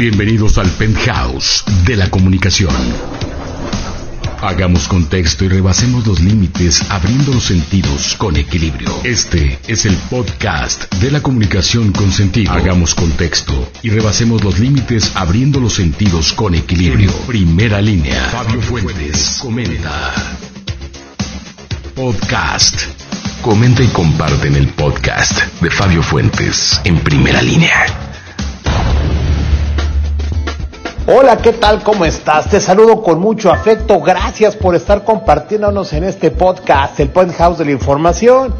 Bienvenidos al penthouse de la comunicación. Hagamos contexto y rebasemos los límites abriendo los sentidos con equilibrio. Este es el podcast de la comunicación con sentido. Hagamos contexto y rebasemos los límites abriendo los sentidos con equilibrio. Primera línea. Fabio Fuentes comenta. Podcast. Comenta y comparte en el podcast de Fabio Fuentes en primera línea. Hola, ¿qué tal? ¿Cómo estás? Te saludo con mucho afecto. Gracias por estar compartiéndonos en este podcast, el House de la Información.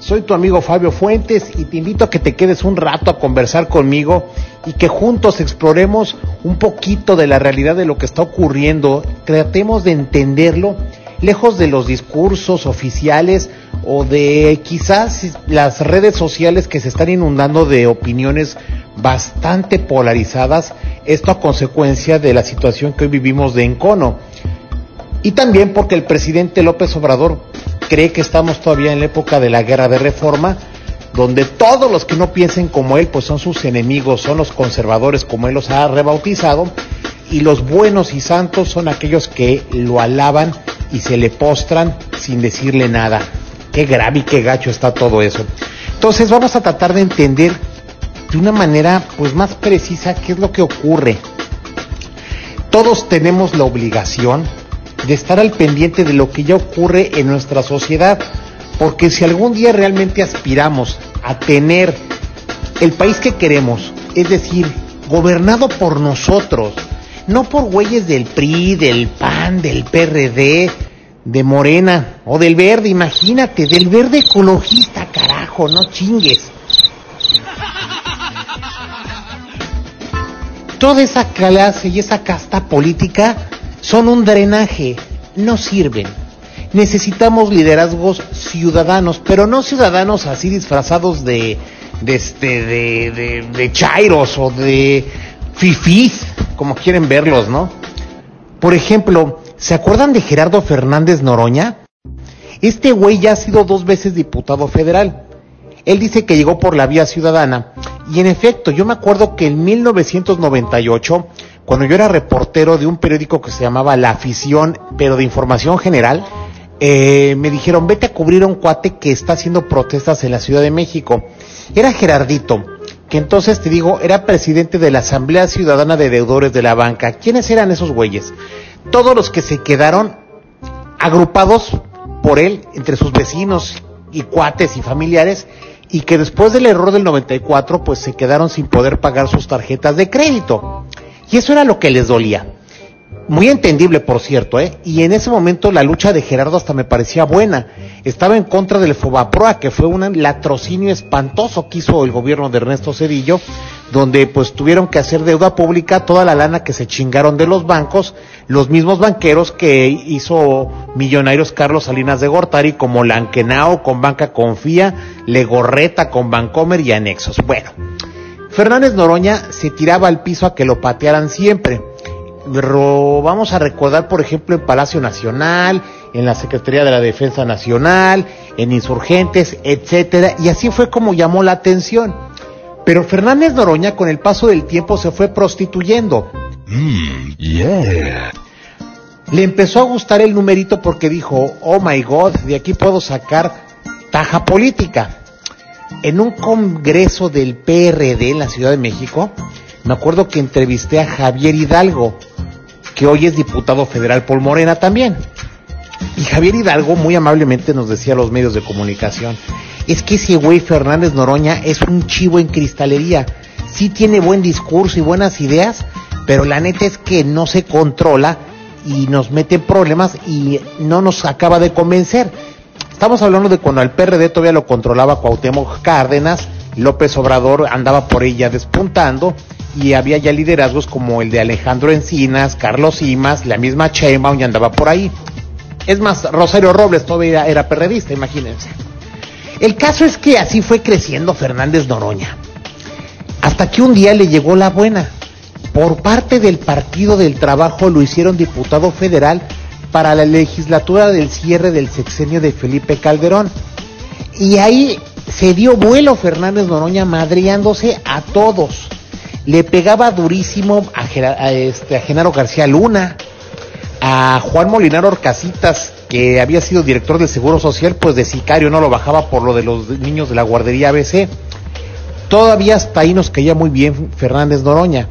Soy tu amigo Fabio Fuentes y te invito a que te quedes un rato a conversar conmigo y que juntos exploremos un poquito de la realidad de lo que está ocurriendo. Tratemos de entenderlo lejos de los discursos oficiales o de quizás las redes sociales que se están inundando de opiniones bastante polarizadas, esto a consecuencia de la situación que hoy vivimos de encono. Y también porque el presidente López Obrador cree que estamos todavía en la época de la guerra de reforma, donde todos los que no piensen como él, pues son sus enemigos, son los conservadores, como él los ha rebautizado, y los buenos y santos son aquellos que lo alaban y se le postran sin decirle nada. Qué grave y qué gacho está todo eso. Entonces vamos a tratar de entender de una manera pues más precisa qué es lo que ocurre. Todos tenemos la obligación de estar al pendiente de lo que ya ocurre en nuestra sociedad, porque si algún día realmente aspiramos a tener el país que queremos, es decir, gobernado por nosotros, no por güeyes del PRI, del PAN, del PRD, de Morena o del verde, imagínate, del verde ecologista, carajo, no chingues. Toda esa clase y esa casta política son un drenaje, no sirven. Necesitamos liderazgos ciudadanos, pero no ciudadanos así disfrazados de, de, este, de, de, de chairos o de fifís, como quieren verlos, ¿no? Por ejemplo, ¿se acuerdan de Gerardo Fernández Noroña? Este güey ya ha sido dos veces diputado federal. Él dice que llegó por la vía ciudadana. Y en efecto, yo me acuerdo que en 1998, cuando yo era reportero de un periódico que se llamaba La Afición, pero de información general, eh, me dijeron, vete a cubrir a un cuate que está haciendo protestas en la Ciudad de México. Era Gerardito que entonces te digo, era presidente de la Asamblea Ciudadana de Deudores de la Banca. ¿Quiénes eran esos güeyes? Todos los que se quedaron agrupados por él entre sus vecinos y cuates y familiares y que después del error del 94 pues se quedaron sin poder pagar sus tarjetas de crédito. Y eso era lo que les dolía. Muy entendible, por cierto, ¿eh? Y en ese momento la lucha de Gerardo hasta me parecía buena. Estaba en contra del Fobaproa, que fue un latrocinio espantoso que hizo el gobierno de Ernesto Cedillo, donde pues tuvieron que hacer deuda pública toda la lana que se chingaron de los bancos, los mismos banqueros que hizo millonarios Carlos Salinas de Gortari, como Lanquenao con Banca Confía, Legorreta con Bancomer y Anexos. Bueno, Fernández Noroña se tiraba al piso a que lo patearan siempre vamos a recordar, por ejemplo, en Palacio Nacional, en la Secretaría de la Defensa Nacional, en insurgentes, etcétera, y así fue como llamó la atención. Pero Fernández Noroña con el paso del tiempo se fue prostituyendo. Mm, yeah. Le empezó a gustar el numerito porque dijo, oh my god, de aquí puedo sacar taja política. En un congreso del PRD en la Ciudad de México, me acuerdo que entrevisté a Javier Hidalgo, que hoy es diputado federal por Morena también. Y Javier Hidalgo muy amablemente nos decía a los medios de comunicación, es que ese güey Fernández Noroña es un chivo en cristalería, sí tiene buen discurso y buenas ideas, pero la neta es que no se controla y nos mete en problemas y no nos acaba de convencer. Estamos hablando de cuando al PRD todavía lo controlaba Cuauhtémoc Cárdenas, López Obrador andaba por ella despuntando y había ya liderazgos como el de Alejandro Encinas, Carlos Simas, la misma Chema y andaba por ahí. Es más, Rosario Robles todavía era perredista, imagínense. El caso es que así fue creciendo Fernández Noroña. Hasta que un día le llegó la buena. Por parte del Partido del Trabajo lo hicieron diputado federal para la legislatura del cierre del sexenio de Felipe Calderón. Y ahí se dio vuelo Fernández Noroña madriándose a todos le pegaba durísimo a, este, a Genaro García Luna, a Juan Molinar Orcasitas, que había sido director del Seguro Social, pues de sicario no lo bajaba por lo de los niños de la guardería ABC. Todavía hasta ahí nos caía muy bien Fernández Noroña.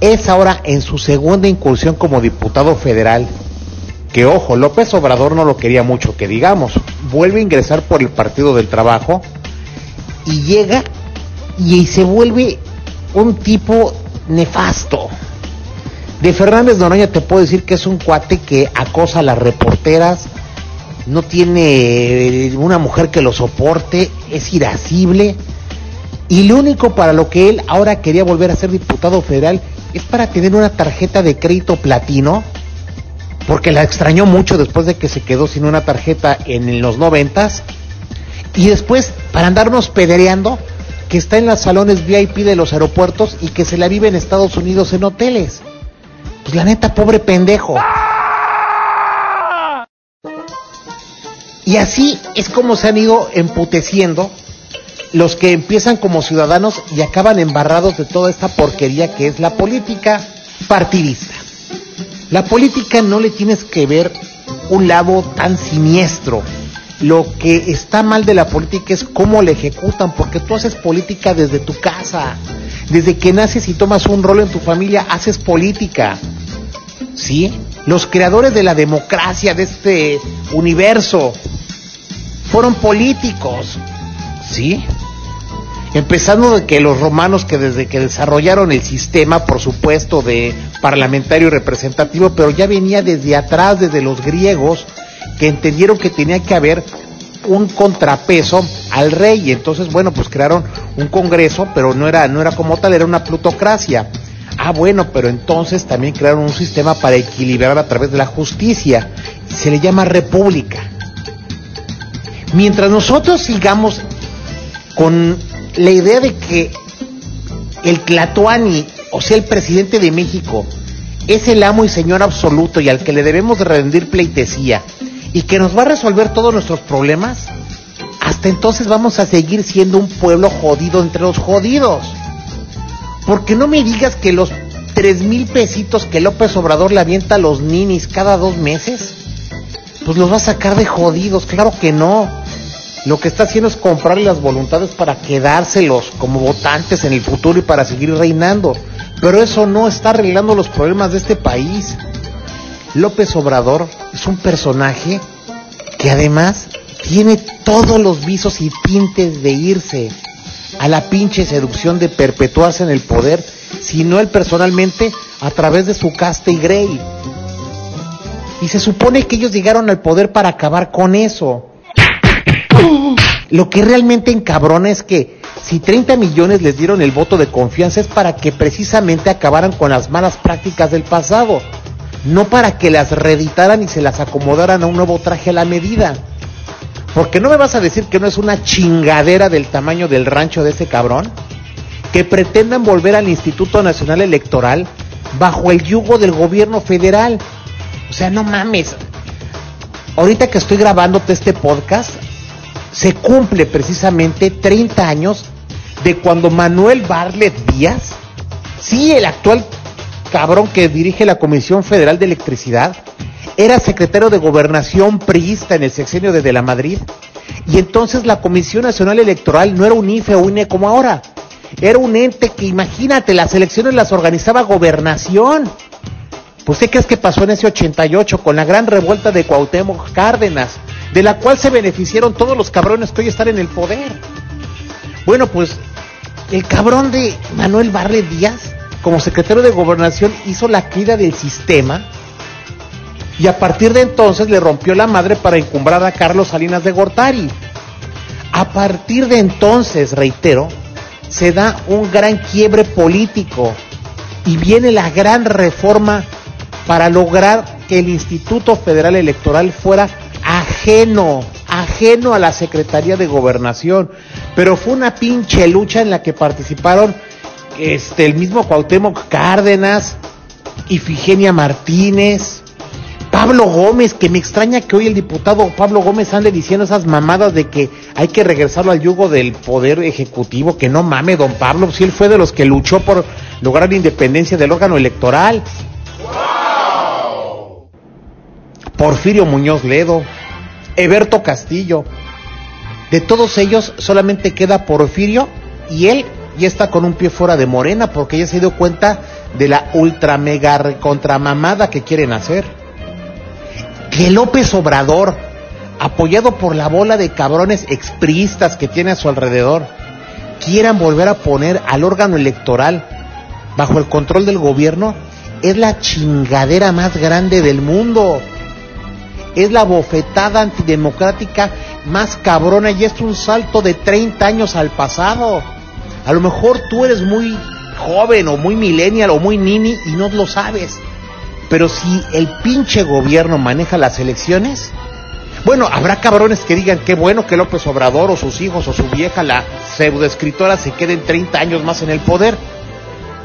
Es ahora en su segunda incursión como diputado federal, que ojo, López Obrador no lo quería mucho, que digamos, vuelve a ingresar por el Partido del Trabajo y llega y se vuelve un tipo nefasto. De Fernández Noroña te puedo decir que es un cuate que acosa a las reporteras, no tiene una mujer que lo soporte, es irascible. Y lo único para lo que él ahora quería volver a ser diputado federal es para tener una tarjeta de crédito platino, porque la extrañó mucho después de que se quedó sin una tarjeta en los noventas. Y después, para andarnos pedereando, que está en los salones VIP de los aeropuertos y que se la vive en Estados Unidos en hoteles. Pues la neta, pobre pendejo. Y así es como se han ido emputeciendo los que empiezan como ciudadanos y acaban embarrados de toda esta porquería que es la política partidista. La política no le tienes que ver un lado tan siniestro. Lo que está mal de la política es cómo la ejecutan, porque tú haces política desde tu casa. Desde que naces y tomas un rol en tu familia, haces política. ¿Sí? Los creadores de la democracia, de este universo, fueron políticos. ¿Sí? Empezando de que los romanos que desde que desarrollaron el sistema, por supuesto, de parlamentario representativo, pero ya venía desde atrás, desde los griegos, que entendieron que tenía que haber un contrapeso al rey. Y entonces bueno pues crearon un congreso pero no era no era como tal era una plutocracia. Ah bueno pero entonces también crearon un sistema para equilibrar a través de la justicia. Se le llama república. Mientras nosotros sigamos con la idea de que el Tlatoani, o sea, el presidente de México, es el amo y señor absoluto y al que le debemos rendir pleitesía y que nos va a resolver todos nuestros problemas, hasta entonces vamos a seguir siendo un pueblo jodido entre los jodidos. Porque no me digas que los tres mil pesitos que López Obrador le avienta a los ninis cada dos meses, pues los va a sacar de jodidos, claro que no lo que está haciendo es comprarle las voluntades para quedárselos como votantes en el futuro y para seguir reinando. Pero eso no está arreglando los problemas de este país. López Obrador es un personaje que además tiene todos los visos y tintes de irse a la pinche seducción de perpetuarse en el poder, sino él personalmente a través de su caste y Grey. Y se supone que ellos llegaron al poder para acabar con eso. Lo que realmente encabrona es que si 30 millones les dieron el voto de confianza es para que precisamente acabaran con las malas prácticas del pasado, no para que las reeditaran y se las acomodaran a un nuevo traje a la medida. Porque no me vas a decir que no es una chingadera del tamaño del rancho de ese cabrón, que pretendan volver al Instituto Nacional Electoral bajo el yugo del gobierno federal. O sea, no mames. Ahorita que estoy grabándote este podcast, se cumple precisamente 30 años de cuando Manuel Barlet Díaz, sí, el actual cabrón que dirige la Comisión Federal de Electricidad, era secretario de Gobernación priista en el sexenio de De la Madrid. Y entonces la Comisión Nacional Electoral no era un IFE o INE como ahora. Era un ente que, imagínate, las elecciones las organizaba Gobernación. Pues, ¿qué crees que pasó en ese 88 con la gran revuelta de Cuauhtémoc Cárdenas? De la cual se beneficiaron todos los cabrones que hoy están en el poder. Bueno, pues el cabrón de Manuel Barre Díaz, como secretario de gobernación, hizo la caída del sistema y a partir de entonces le rompió la madre para encumbrar a Carlos Salinas de Gortari. A partir de entonces, reitero, se da un gran quiebre político y viene la gran reforma para lograr que el Instituto Federal Electoral fuera ajeno, ajeno a la Secretaría de Gobernación, pero fue una pinche lucha en la que participaron este el mismo Cuauhtémoc Cárdenas, Ifigenia Martínez, Pablo Gómez, que me extraña que hoy el diputado Pablo Gómez ande diciendo esas mamadas de que hay que regresarlo al yugo del poder ejecutivo, que no mame, don Pablo, si él fue de los que luchó por lograr la independencia del órgano electoral. Porfirio Muñoz Ledo, Eberto Castillo. De todos ellos solamente queda Porfirio y él ya está con un pie fuera de Morena porque ya se dio cuenta de la ultra mega contramamada que quieren hacer. Que López Obrador, apoyado por la bola de cabrones expriistas que tiene a su alrededor, quieran volver a poner al órgano electoral bajo el control del gobierno, es la chingadera más grande del mundo. Es la bofetada antidemocrática más cabrona y es un salto de 30 años al pasado. A lo mejor tú eres muy joven o muy millennial o muy nini y no lo sabes. Pero si el pinche gobierno maneja las elecciones, bueno, habrá cabrones que digan qué bueno que López Obrador o sus hijos o su vieja, la pseudoescritora, se queden 30 años más en el poder.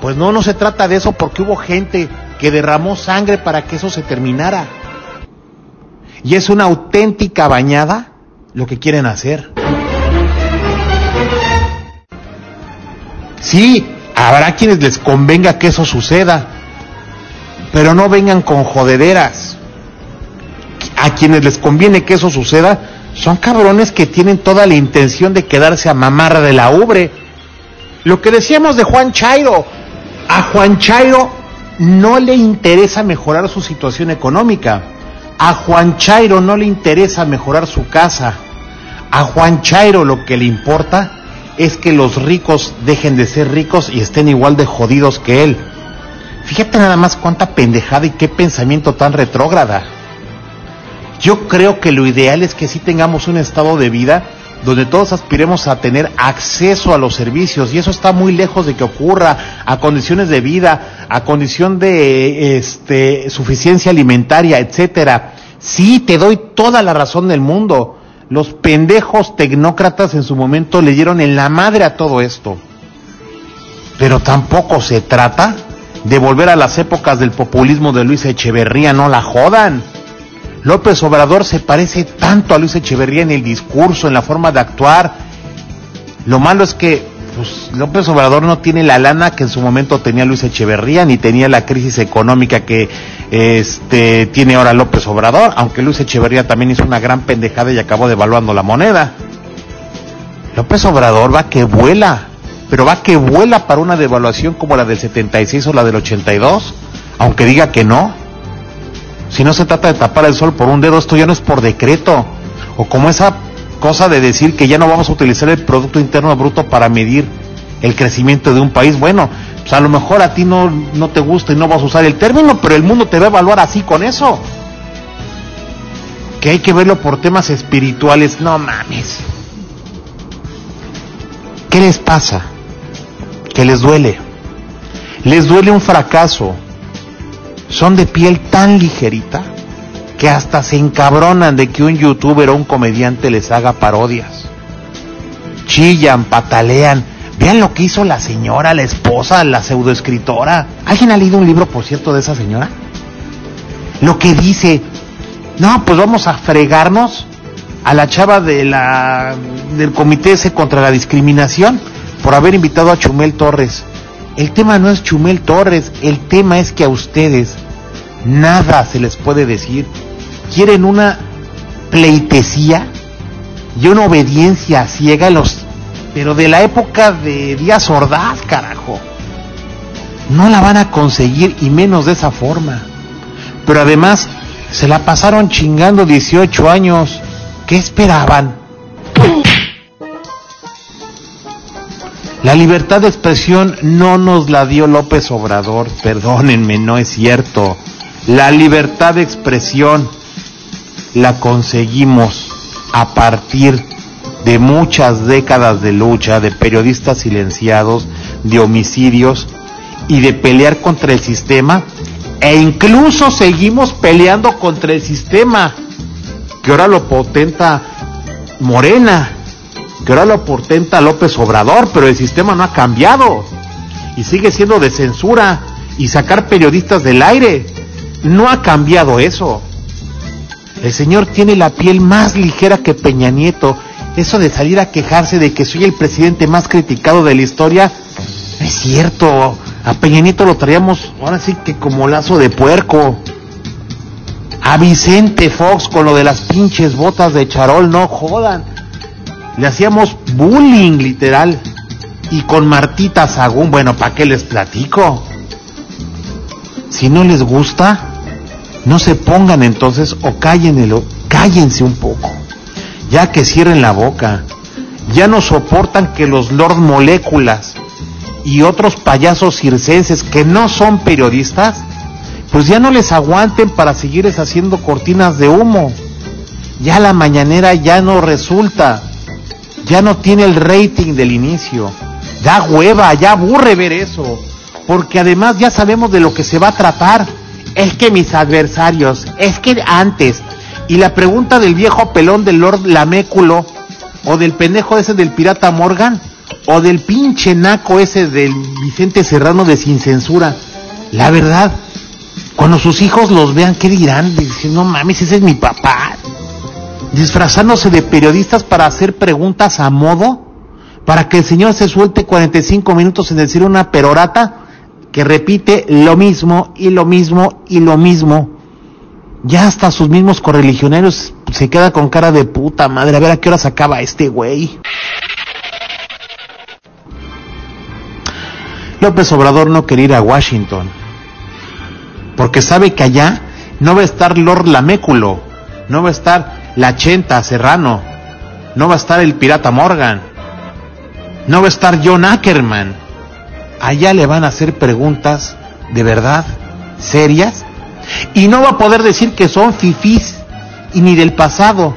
Pues no, no se trata de eso porque hubo gente que derramó sangre para que eso se terminara. Y es una auténtica bañada lo que quieren hacer. Sí, habrá quienes les convenga que eso suceda, pero no vengan con jodederas. A quienes les conviene que eso suceda son cabrones que tienen toda la intención de quedarse a mamar de la ubre. Lo que decíamos de Juan Chairo, a Juan Chairo no le interesa mejorar su situación económica. A Juan Chairo no le interesa mejorar su casa. A Juan Chairo lo que le importa es que los ricos dejen de ser ricos y estén igual de jodidos que él. Fíjate nada más cuánta pendejada y qué pensamiento tan retrógrada. Yo creo que lo ideal es que sí tengamos un estado de vida donde todos aspiremos a tener acceso a los servicios y eso está muy lejos de que ocurra a condiciones de vida, a condición de este suficiencia alimentaria, etcétera. Sí, te doy toda la razón del mundo. Los pendejos tecnócratas en su momento le dieron en la madre a todo esto. Pero tampoco se trata de volver a las épocas del populismo de Luis Echeverría, no la jodan. López Obrador se parece tanto a Luis Echeverría en el discurso, en la forma de actuar. Lo malo es que pues, López Obrador no tiene la lana que en su momento tenía Luis Echeverría, ni tenía la crisis económica que este, tiene ahora López Obrador, aunque Luis Echeverría también hizo una gran pendejada y acabó devaluando la moneda. López Obrador va que vuela, pero va que vuela para una devaluación como la del 76 o la del 82, aunque diga que no. Si no se trata de tapar el sol por un dedo, esto ya no es por decreto. O como esa cosa de decir que ya no vamos a utilizar el Producto Interno Bruto para medir el crecimiento de un país. Bueno, pues a lo mejor a ti no, no te gusta y no vas a usar el término, pero el mundo te va a evaluar así con eso. Que hay que verlo por temas espirituales. No mames. ¿Qué les pasa? ¿Qué les duele? Les duele un fracaso. Son de piel tan ligerita que hasta se encabronan de que un youtuber o un comediante les haga parodias. Chillan, patalean. Vean lo que hizo la señora, la esposa, la pseudoescritora. ¿Alguien ha leído un libro, por cierto, de esa señora? Lo que dice, no, pues vamos a fregarnos a la chava de la, del comité ese contra la discriminación por haber invitado a Chumel Torres. El tema no es Chumel Torres, el tema es que a ustedes nada se les puede decir. Quieren una pleitesía y una obediencia ciega los pero de la época de Díaz Ordaz, carajo. No la van a conseguir y menos de esa forma. Pero además se la pasaron chingando 18 años. ¿Qué esperaban? La libertad de expresión no nos la dio López Obrador, perdónenme, no es cierto. La libertad de expresión la conseguimos a partir de muchas décadas de lucha, de periodistas silenciados, de homicidios y de pelear contra el sistema e incluso seguimos peleando contra el sistema que ahora lo potenta Morena, que ahora lo potenta López Obrador, pero el sistema no ha cambiado y sigue siendo de censura y sacar periodistas del aire. No ha cambiado eso. El señor tiene la piel más ligera que Peña Nieto. Eso de salir a quejarse de que soy el presidente más criticado de la historia, es cierto. A Peña Nieto lo traíamos ahora sí que como lazo de puerco. A Vicente Fox con lo de las pinches botas de charol, no jodan. Le hacíamos bullying literal. Y con Martita Sagún, bueno, ¿para qué les platico? Si no les gusta, no se pongan entonces o cállenlo, cállense un poco. Ya que cierren la boca. Ya no soportan que los Lord Moléculas y otros payasos circenses que no son periodistas, pues ya no les aguanten para seguirles haciendo cortinas de humo. Ya la mañanera ya no resulta. Ya no tiene el rating del inicio. Ya hueva, ya aburre ver eso. Porque además ya sabemos de lo que se va a tratar. Es que mis adversarios, es que antes. Y la pregunta del viejo pelón del Lord Laméculo, o del pendejo ese del pirata Morgan, o del pinche naco ese del Vicente Serrano de Sin Censura. La verdad, cuando sus hijos los vean, ¿qué dirán? Dicen, no mames, ese es mi papá. Disfrazándose de periodistas para hacer preguntas a modo para que el Señor se suelte 45 minutos en decir una perorata que repite lo mismo y lo mismo y lo mismo. Ya hasta sus mismos correligionarios se queda con cara de puta madre. A ver a qué hora acaba este güey. López Obrador no quería ir a Washington. Porque sabe que allá no va a estar Lord Laméculo. No va a estar la Chenta Serrano. No va a estar el pirata Morgan no va a estar John Ackerman. Allá le van a hacer preguntas de verdad, serias, y no va a poder decir que son fifís y ni del pasado.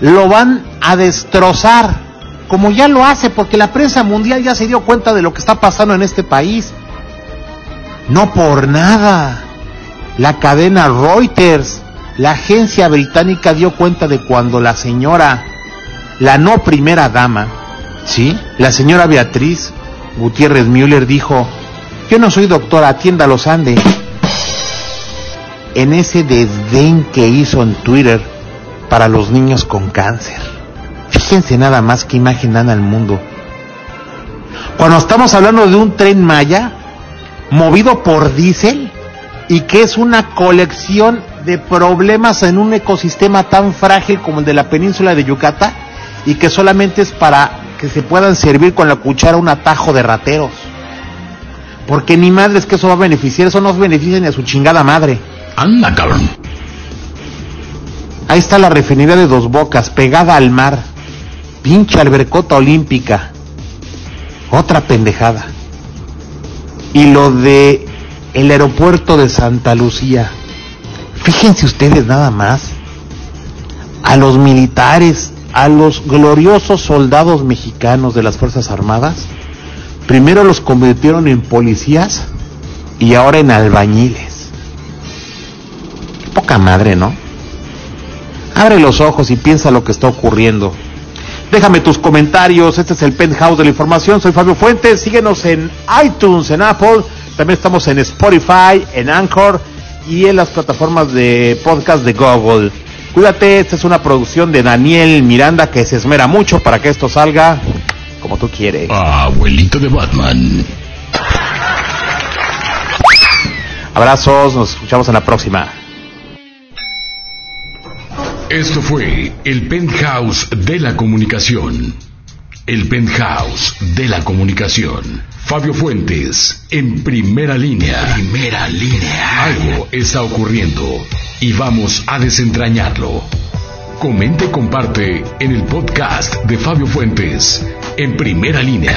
Lo van a destrozar, como ya lo hace, porque la prensa mundial ya se dio cuenta de lo que está pasando en este país. No por nada. La cadena Reuters, la agencia británica dio cuenta de cuando la señora, la no primera dama, ¿Sí? La señora Beatriz Gutiérrez Müller dijo, yo no soy doctora, atienda los Ande. En ese desdén que hizo en Twitter para los niños con cáncer. Fíjense nada más qué imagen dan al mundo. Cuando estamos hablando de un tren Maya movido por diésel y que es una colección de problemas en un ecosistema tan frágil como el de la península de Yucatán y que solamente es para que se puedan servir con la cuchara un atajo de rateros. Porque ni madres que eso va a beneficiar, eso no beneficia ni a su chingada madre. Anda, cabrón. Ahí está la refinería de Dos Bocas, pegada al mar. Pinche albercota olímpica. Otra pendejada. Y lo de el aeropuerto de Santa Lucía. Fíjense ustedes nada más. A los militares a los gloriosos soldados mexicanos de las Fuerzas Armadas, primero los convirtieron en policías y ahora en albañiles. poca madre, ¿no? Abre los ojos y piensa lo que está ocurriendo. Déjame tus comentarios, este es el penthouse de la información, soy Fabio Fuentes, síguenos en iTunes, en Apple, también estamos en Spotify, en Anchor y en las plataformas de podcast de Google. Cuídate, esta es una producción de Daniel Miranda que se esmera mucho para que esto salga como tú quieres. Abuelito de Batman. Abrazos, nos escuchamos en la próxima. Esto fue el penthouse de la comunicación. El penthouse de la comunicación. Fabio Fuentes, en primera línea. Primera línea. Algo está ocurriendo y vamos a desentrañarlo. Comente y comparte en el podcast de Fabio Fuentes, en primera línea.